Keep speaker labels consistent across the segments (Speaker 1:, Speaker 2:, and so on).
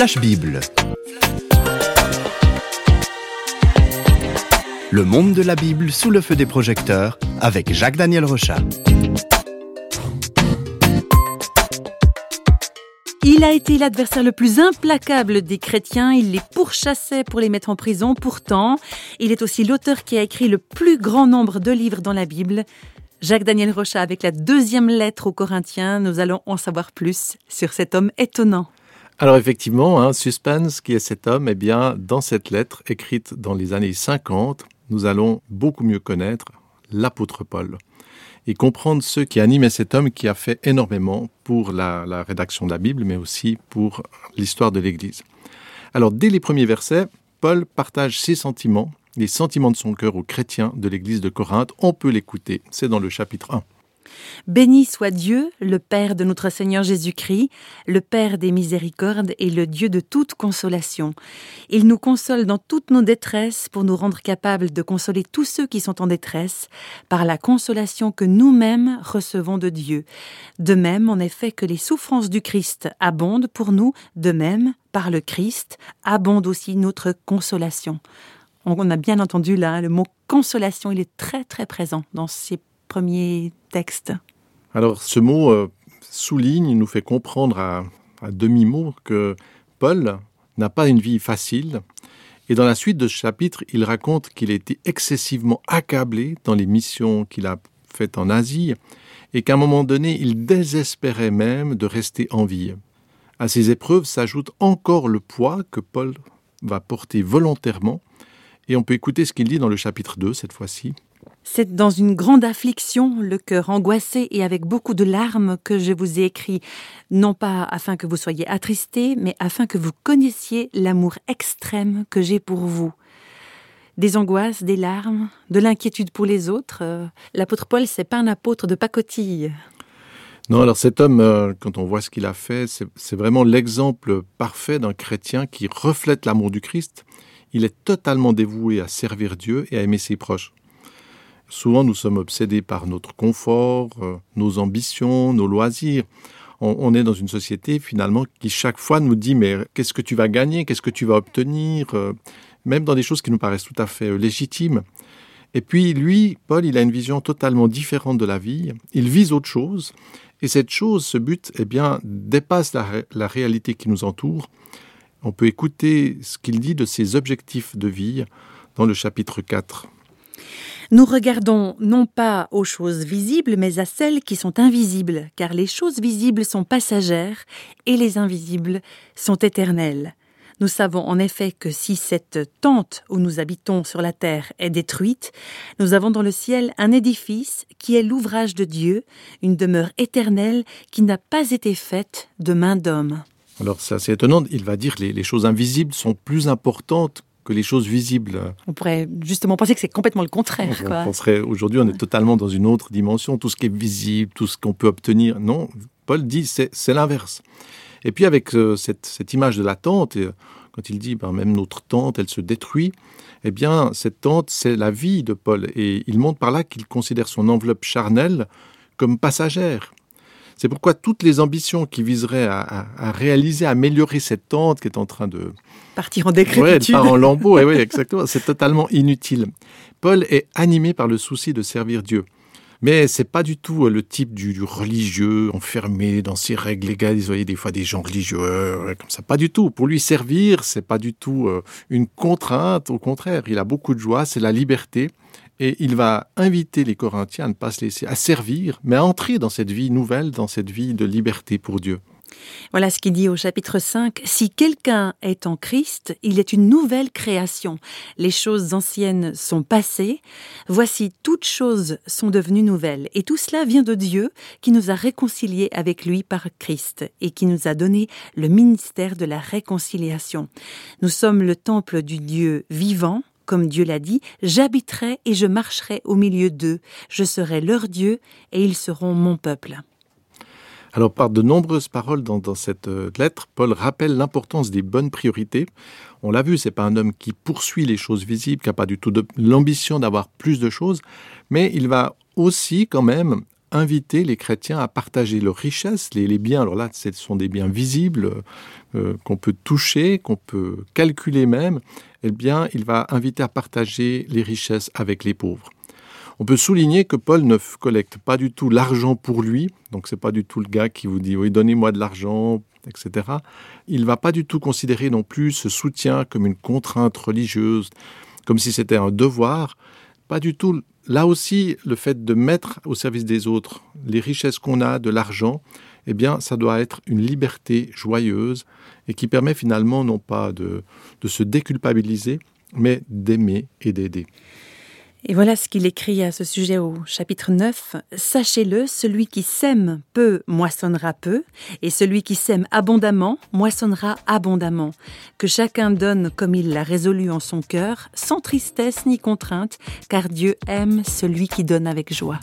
Speaker 1: Flash Bible. Le monde de la Bible sous le feu des projecteurs avec Jacques-Daniel Rochat.
Speaker 2: Il a été l'adversaire le plus implacable des chrétiens, il les pourchassait pour les mettre en prison, pourtant, il est aussi l'auteur qui a écrit le plus grand nombre de livres dans la Bible. Jacques-Daniel Rochat avec la deuxième lettre aux Corinthiens, nous allons en savoir plus sur cet homme étonnant.
Speaker 3: Alors effectivement, hein, suspense, qui est cet homme Eh bien, dans cette lettre écrite dans les années 50, nous allons beaucoup mieux connaître l'apôtre Paul et comprendre ce qui animait cet homme qui a fait énormément pour la, la rédaction de la Bible, mais aussi pour l'histoire de l'Église. Alors, dès les premiers versets, Paul partage ses sentiments, les sentiments de son cœur aux chrétiens de l'Église de Corinthe. On peut l'écouter, c'est dans le chapitre 1.
Speaker 2: Béni soit Dieu, le Père de notre Seigneur Jésus-Christ, le Père des miséricordes et le Dieu de toute consolation. Il nous console dans toutes nos détresses pour nous rendre capables de consoler tous ceux qui sont en détresse par la consolation que nous-mêmes recevons de Dieu. De même, en effet, que les souffrances du Christ abondent pour nous, de même, par le Christ, abonde aussi notre consolation. On a bien entendu là le mot consolation, il est très très présent dans ces premier texte
Speaker 3: Alors ce mot euh, souligne, nous fait comprendre à, demi-mot que Paul n'a pas une vie facile. Et dans la suite de ce chapitre, il raconte qu'il a été excessivement accablé dans les missions qu'il a faites en Asie et qu'à un moment donné, il désespérait même de rester en vie. À ces épreuves s'ajoute encore le poids que Paul va porter volontairement. Et on peut écouter ce qu'il dit dans le chapitre 2 cette fois-ci.
Speaker 2: C'est dans une grande affliction, le cœur angoissé et avec beaucoup de larmes que je vous ai écrit, non pas afin que vous soyez attristés, mais afin que vous connaissiez l'amour extrême que j'ai pour vous. Des angoisses, des larmes, de l'inquiétude pour les autres. Euh, l'apôtre Paul, c'est pas un apôtre de pacotille.
Speaker 3: Non, alors cet homme, euh, quand on voit ce qu'il a fait, c'est vraiment l'exemple parfait d'un chrétien qui reflète l'amour du Christ. Il est totalement dévoué à servir Dieu et à aimer ses proches. Souvent, nous sommes obsédés par notre confort, euh, nos ambitions, nos loisirs. On, est dans une société finalement qui chaque fois nous dit mais qu'est-ce que tu vas gagner, qu'est-ce que tu vas obtenir, euh, même dans des choses qui nous paraissent tout à fait euh, légitimes. Et puis lui, Paul, il a une vision totalement différente de la vie. Il vise autre chose. Et cette chose, ce but, eh bien, dépasse la, la réalité qui nous entoure. On peut écouter ce qu'il dit de ses objectifs de vie dans le chapitre 4.
Speaker 2: Nous regardons non pas aux choses visibles, mais à celles qui sont invisibles, car les choses visibles sont passagères et les invisibles sont éternelles. Nous savons en effet que si cette tente où nous habitons sur la terre est détruite, nous avons dans le ciel un édifice qui est l'ouvrage de Dieu, une demeure éternelle qui n'a pas été faite de main d'homme.
Speaker 3: Alors c'est assez étonnant, il va dire que les, les choses invisibles sont plus importantes que les choses visibles.
Speaker 2: On pourrait justement penser que c'est complètement le contraire.
Speaker 3: On, penserait aujourd'hui on est totalement dans une autre dimension, tout ce qui est visible, tout ce qu'on peut obtenir. Non, Paul dit c'est l'inverse. Et puis avec euh, cette, cette, image de la tente, et, quand il dit ben, même notre tente, elle se détruit, eh bien cette tente c'est la vie de Paul et il montre par là qu'il considère son enveloppe charnelle comme passagère. C'est pourquoi toutes les ambitions qui viseraient à, à, à, réaliser, à améliorer cette tente qui est en train de
Speaker 2: partir en décrépitude,
Speaker 3: ouais, en lambeaux, oui, exactement, c'est totalement inutile. Paul est animé par le souci de servir Dieu. Mais c'est pas du tout le type du, du, religieux enfermé dans ses règles légales. Vous voyez des fois des gens religieux comme ça. Pas du tout. Pour lui servir, c'est pas du tout euh, une contrainte. Au contraire, il a beaucoup de joie. C'est la liberté et il va inviter les Corinthiens à ne pas se laisser à servir, mais à entrer dans cette vie nouvelle, dans cette vie de liberté pour Dieu.
Speaker 2: Voilà ce qu'il dit au chapitre 5. Si quelqu'un est en Christ, il est une nouvelle création. Les choses anciennes sont passées. Voici, toutes choses sont devenues nouvelles. Et tout cela vient de Dieu qui nous a réconciliés avec lui par Christ et qui nous a donné le ministère de la réconciliation. Nous sommes le temple du Dieu vivant comme Dieu l'a dit, j'habiterai et je marcherai au milieu d'eux, je serai leur Dieu et ils seront mon peuple.
Speaker 3: Alors par de nombreuses paroles dans, cette euh, lettre, Paul rappelle l'importance des bonnes priorités. On l'a vu, c'est pas un homme qui poursuit les choses visibles, qui n'a pas du tout l'ambition d'avoir plus de choses, mais il va aussi quand même inviter les chrétiens à partager leurs richesses, les, biens. Alors là, ce sont des biens visibles euh, qu'on peut toucher, qu'on peut calculer même. Eh bien, il va inviter à partager les richesses avec les pauvres. On peut souligner que Paul ne collecte pas du tout l'argent pour lui, donc c'est pas du tout le gars qui vous dit oui donnez-moi de l'argent, etc. Il va pas du tout considérer non plus ce soutien comme une contrainte religieuse, comme si c'était un devoir. Pas du tout. Là aussi, le fait de mettre au service des autres les richesses qu'on a, de l'argent, eh bien, ça doit être une liberté joyeuse et qui permet finalement non pas de, de se déculpabiliser, mais d'aimer et d'aider.
Speaker 2: Et voilà ce qu'il écrit à ce sujet au chapitre 9. Sachez-le, celui qui sème peu moissonnera peu, et celui qui sème abondamment moissonnera abondamment. Que chacun donne comme il l'a résolu en son cœur, sans tristesse ni contrainte, car Dieu aime celui qui donne avec joie.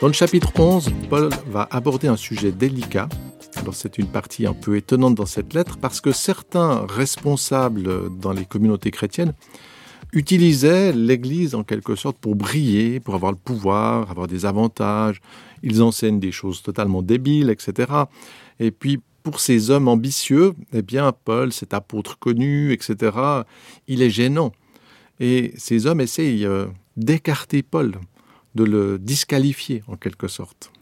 Speaker 3: Dans le chapitre 11, Paul va aborder un sujet délicat. Alors c'est une partie un peu étonnante dans cette lettre parce que certains responsables dans les communautés chrétiennes utilisaient l'Église en quelque sorte pour briller, pour avoir le pouvoir, avoir des avantages. Ils enseignent des choses totalement débiles, etc. Et puis pour ces hommes ambitieux, eh bien Paul, cet apôtre connu, etc., il est gênant. Et ces hommes essayent euh, d'écarter Paul de le disqualifier en quelque sorte.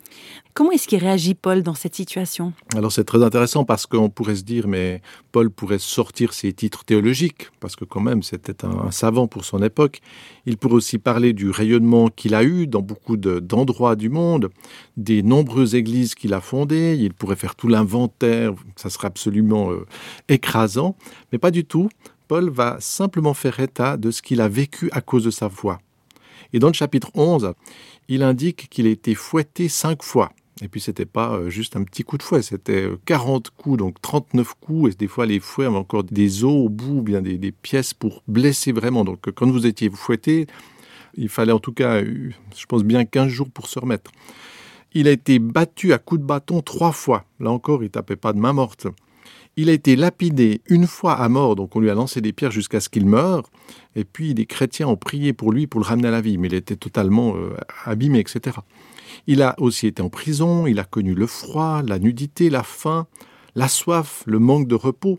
Speaker 2: Comment est-ce qu'il réagit Paul dans cette situation?
Speaker 3: Alors c'est très intéressant parce qu'on pourrait se dire mais Paul pourrait sortir ses titres théologiques parce que quand même c'était un, savant pour son époque. Il pourrait aussi parler du rayonnement qu'il a eu dans beaucoup d'endroits du monde, des nombreuses églises qu'il a fondées. Il pourrait faire tout l'inventaire, ça serait absolument euh, écrasant, mais pas du tout. Paul va simplement faire état de ce qu'il a vécu à cause de sa foi. Et dans le chapitre 11, il indique qu'il a été fouetté cinq fois. Et puis c'était pas euh, juste un petit coup de fouet, c'était 40 euh, coups, donc 39 coups, et des fois les fouets avaient encore des os au bout, bien des, pièces pour blesser vraiment. Donc quand vous étiez fouetté, il fallait en tout cas, euh, je pense bien 15 jours pour se remettre. Il a été battu à coups de bâton trois fois. Là encore, il tapait pas de main morte. Il a été lapidé une fois à mort, donc on lui a lancé des pierres jusqu'à ce qu'il meure. Et puis les chrétiens ont prié pour lui pour le ramener à la vie, mais il était totalement euh, abîmé, etc. Il a aussi été en prison, il a connu le froid, la nudité, la faim, la soif, le manque de repos.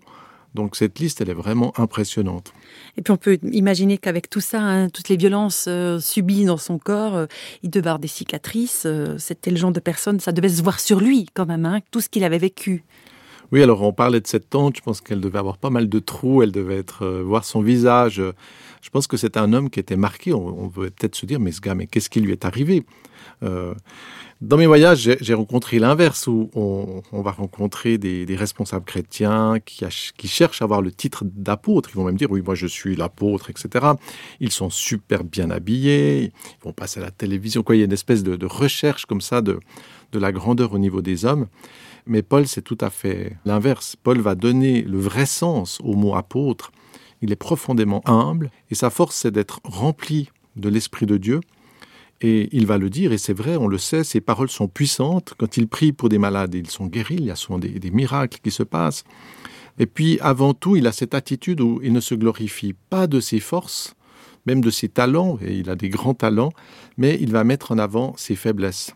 Speaker 3: Donc cette liste, elle est vraiment impressionnante.
Speaker 2: Et puis on peut imaginer qu'avec tout ça, hein, toutes les violences euh, subies dans son corps, euh, il devait avoir des cicatrices. C'était le genre de personne, ça devait se voir sur lui quand même, hein, tout ce qu'il avait vécu.
Speaker 3: Oui, alors on parlait de cette tante, je pense qu'elle devait avoir pas mal de trous, elle devait être euh, voir son visage. Je pense que c'est un homme qui était marqué. On, on veut peut-être se dire, mais ce gars, mais qu'est-ce qui lui est arrivé? Euh, Dans mes voyages, j'ai rencontré l'inverse, où on, va rencontrer des, responsables chrétiens qui, cherchent à avoir le titre d'apôtre. Ils vont même dire, oui, moi je suis l'apôtre, etc. Ils sont super bien habillés, ils vont passer à la télévision. Il y a une espèce de, de recherche comme ça de, de la grandeur au niveau des hommes. Mais Paul, c'est tout à fait l'inverse. Paul va donner le vrai sens au mot apôtre. Il est profondément humble et sa force, c'est d'être rempli de l'Esprit de Dieu. Et il va le dire, et c'est vrai, on le sait, ses paroles sont puissantes. Quand il prie pour des malades, ils sont guéris, il y a souvent des, miracles qui se passent. Et puis, avant tout, il a cette attitude où il ne se glorifie pas de ses forces, même de ses talents, et il a des grands talents, mais il va mettre en avant ses faiblesses.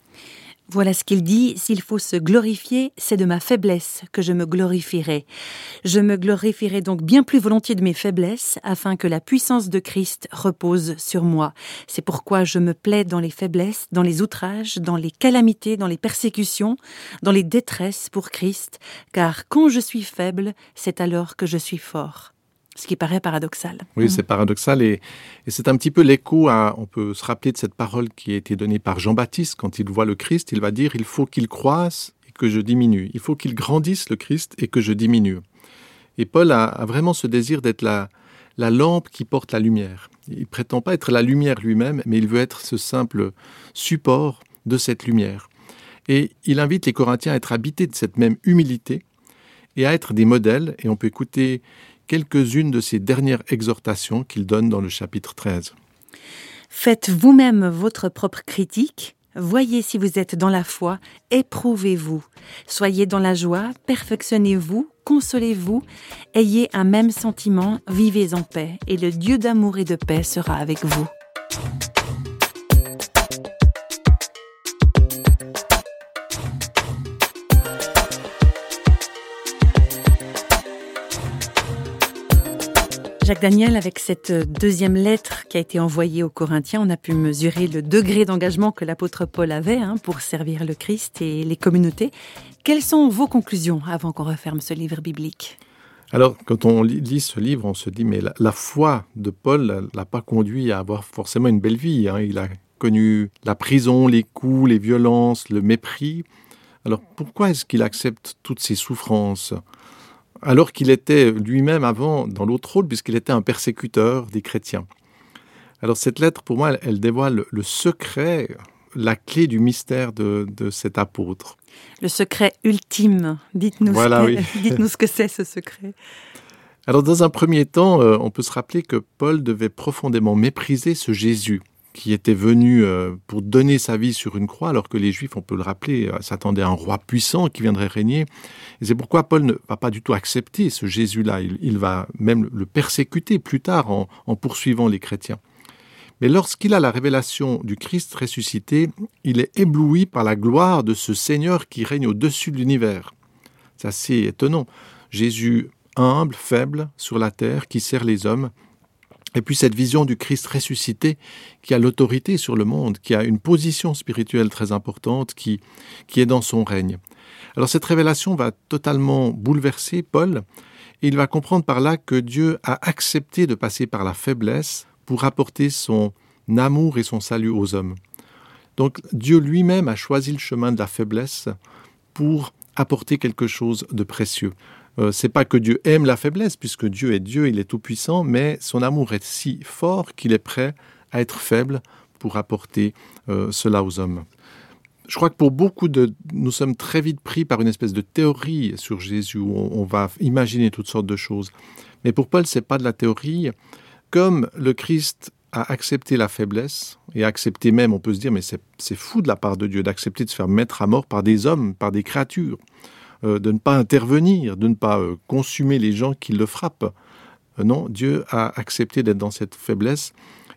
Speaker 2: Voilà ce qu'il dit, s'il faut se glorifier, c'est de ma faiblesse que je me glorifierai. Je me glorifierai donc bien plus volontiers de mes faiblesses, afin que la puissance de Christ repose sur moi. C'est pourquoi je me plais dans les faiblesses, dans les outrages, dans les calamités, dans les persécutions, dans les détresses pour Christ, car quand je suis faible, c'est alors que je suis fort. Ce qui paraît paradoxal.
Speaker 3: Oui, c'est paradoxal et, et c'est un petit peu l'écho à, on peut se rappeler de cette parole qui a été donnée par Jean-Baptiste quand il voit le Christ, il va dire, il faut qu'il croisse et que je diminue. Il faut qu'il grandisse le Christ et que je diminue. Et Paul a, a vraiment ce désir d'être la, la lampe qui porte la lumière. Il prétend pas être la lumière lui-même, mais il veut être ce simple support de cette lumière. Et il invite les Corinthiens à être habités de cette même humilité et à être des modèles. Et on peut écouter quelques-unes de ces dernières exhortations qu'il donne dans le chapitre 13.
Speaker 2: Faites vous-même votre propre critique, Voyez si vous êtes dans la foi, éprouvez-vous. Soyez dans la joie, perfectionnez-vous, consolez-vous, ayez un même sentiment, vivez en paix, et le Dieu d'amour et de paix sera avec vous. Jacques Daniel, avec cette deuxième lettre qui a été envoyée aux Corinthiens, on a pu mesurer le degré d'engagement que l'apôtre Paul avait hein, pour servir le Christ et les communautés. Quelles sont vos conclusions avant qu'on referme ce livre biblique?
Speaker 3: Alors, quand on lit ce livre, on se dit, mais la, foi de Paul l'a pas conduit à avoir forcément une belle vie. Hein. Il a connu la prison, les coups, les violences, le mépris. Alors, pourquoi est-ce qu'il accepte toutes ces souffrances? Alors qu'il était lui-même avant dans l'autre rôle, puisqu'il était un persécuteur des chrétiens. Alors cette lettre, pour moi, elle, dévoile le secret, la clé du mystère de, cet apôtre.
Speaker 2: Le secret ultime. Dites-nous ce, que c'est ce secret.
Speaker 3: Alors dans un premier temps, euh, on peut se rappeler que Paul devait profondément mépriser ce Jésus qui était venu euh, pour donner sa vie sur une croix, alors que les Juifs, on peut le rappeler, euh, s'attendaient à un roi puissant qui viendrait régner. Et c'est pourquoi Paul ne va pas du tout accepter ce Jésus-là. Il, va même le persécuter plus tard en, en poursuivant les chrétiens. Mais lorsqu'il a la révélation du Christ ressuscité, il est ébloui par la gloire de ce Seigneur qui règne au-dessus de l'univers. C'est assez étonnant. Jésus humble, faible, sur la terre, qui sert les hommes, et puis cette vision du Christ ressuscité qui a l'autorité sur le monde, qui a une position spirituelle très importante, qui, qui est dans son règne. Alors cette révélation va totalement bouleverser Paul, et il va comprendre par là que Dieu a accepté de passer par la faiblesse pour apporter son amour et son salut aux hommes. Donc Dieu lui-même a choisi le chemin de la faiblesse pour apporter quelque chose de précieux. Euh, c'est pas que Dieu aime la faiblesse, puisque Dieu est Dieu, il est tout puissant, mais son amour est si fort qu'il est prêt à être faible pour apporter euh, cela aux hommes. Je crois que pour beaucoup de, nous sommes très vite pris par une espèce de théorie sur Jésus où on, va imaginer toutes sortes de choses. Mais pour Paul, c'est pas de la théorie. Comme le Christ a accepté la faiblesse et a accepté même, on peut se dire, mais c'est fou de la part de Dieu d'accepter de se faire mettre à mort par des hommes, par des créatures. Euh, de ne pas intervenir, de ne pas euh, consumer les gens qui le frappent. Euh, non, Dieu a accepté d'être dans cette faiblesse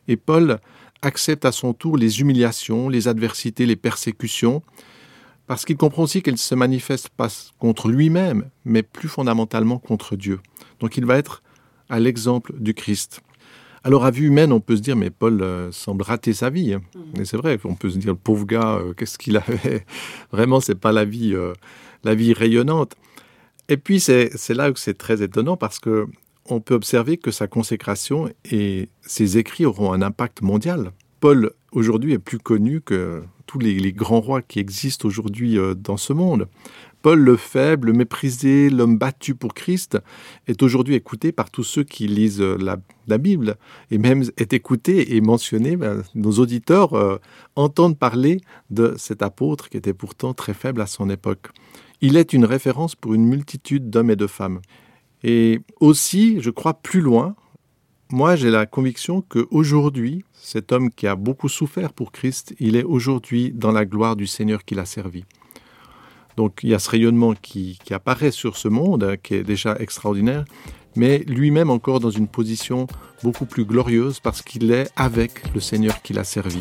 Speaker 3: et Paul accepte à son tour les humiliations, les adversités, les persécutions, parce qu'il comprend aussi qu'elles se manifestent pas contre lui-même, mais plus fondamentalement contre Dieu. Donc il va être à l'exemple du Christ. Alors à vue humaine, on peut se dire, mais Paul semble rater sa vie. Mmh. Et c'est vrai, on peut se dire, le pauvre gars, qu'est-ce qu'il avait? Vraiment, c'est pas la vie la vie rayonnante. Et puis c'est là où c'est très étonnant parce que on peut observer que sa consécration et ses écrits auront un impact mondial. Paul aujourd'hui est plus connu que tous les, grands rois qui existent aujourd'hui euh, dans ce monde. Paul le faible, le méprisé, l'homme battu pour Christ est aujourd'hui écouté par tous ceux qui lisent euh, la, Bible et même est écouté et mentionné. Ben, nos auditeurs euh, entendent parler de cet apôtre qui était pourtant très faible à son époque. Il est une référence pour une multitude d'hommes et de femmes. Et aussi, je crois plus loin, moi j'ai la conviction qu'aujourd'hui, cet homme qui a beaucoup souffert pour Christ, il est aujourd'hui dans la gloire du Seigneur qu'il a servi. Donc il y a ce rayonnement qui, qui apparaît sur ce monde, hein, qui est déjà extraordinaire, mais lui-même encore dans une position beaucoup plus glorieuse parce qu'il est avec le Seigneur qu'il a servi.